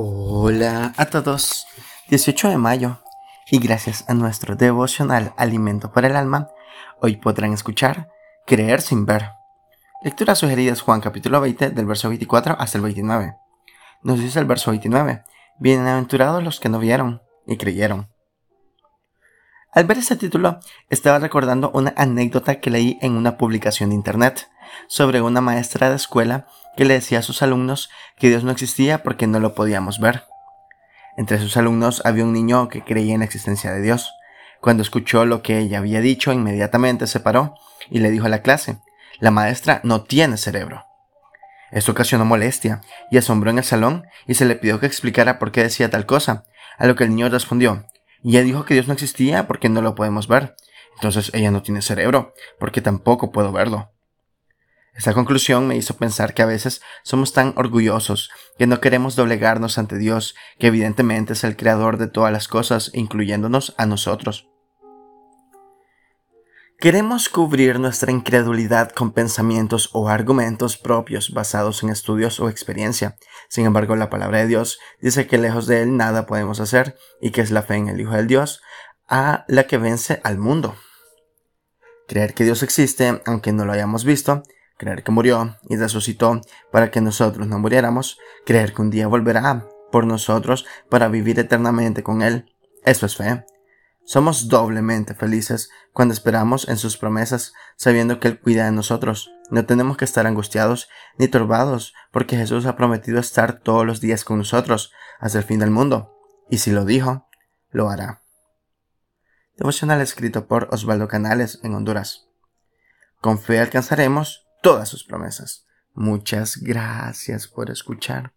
Hola a todos. 18 de mayo. Y gracias a nuestro devocional Alimento para el Alma, hoy podrán escuchar Creer sin ver. Lectura sugerida es Juan capítulo 20 del verso 24 hasta el 29. Nos dice el verso 29. Bienaventurados los que no vieron y creyeron. Al ver este título, estaba recordando una anécdota que leí en una publicación de internet sobre una maestra de escuela que le decía a sus alumnos que Dios no existía porque no lo podíamos ver. Entre sus alumnos había un niño que creía en la existencia de Dios. Cuando escuchó lo que ella había dicho, inmediatamente se paró y le dijo a la clase, la maestra no tiene cerebro. Esto ocasionó molestia y asombró en el salón y se le pidió que explicara por qué decía tal cosa, a lo que el niño respondió, ella dijo que Dios no existía porque no lo podemos ver. Entonces ella no tiene cerebro, porque tampoco puedo verlo. Esta conclusión me hizo pensar que a veces somos tan orgullosos que no queremos doblegarnos ante Dios, que evidentemente es el creador de todas las cosas, incluyéndonos a nosotros. Queremos cubrir nuestra incredulidad con pensamientos o argumentos propios basados en estudios o experiencia. Sin embargo, la palabra de Dios dice que lejos de Él nada podemos hacer y que es la fe en el Hijo del Dios a la que vence al mundo. Creer que Dios existe, aunque no lo hayamos visto, creer que murió y resucitó para que nosotros no muriéramos, creer que un día volverá por nosotros para vivir eternamente con Él, eso es fe. Somos doblemente felices cuando esperamos en sus promesas, sabiendo que Él cuida de nosotros. No tenemos que estar angustiados ni turbados, porque Jesús ha prometido estar todos los días con nosotros hasta el fin del mundo. Y si lo dijo, lo hará. Devocional escrito por Osvaldo Canales en Honduras. Con fe alcanzaremos todas sus promesas. Muchas gracias por escuchar.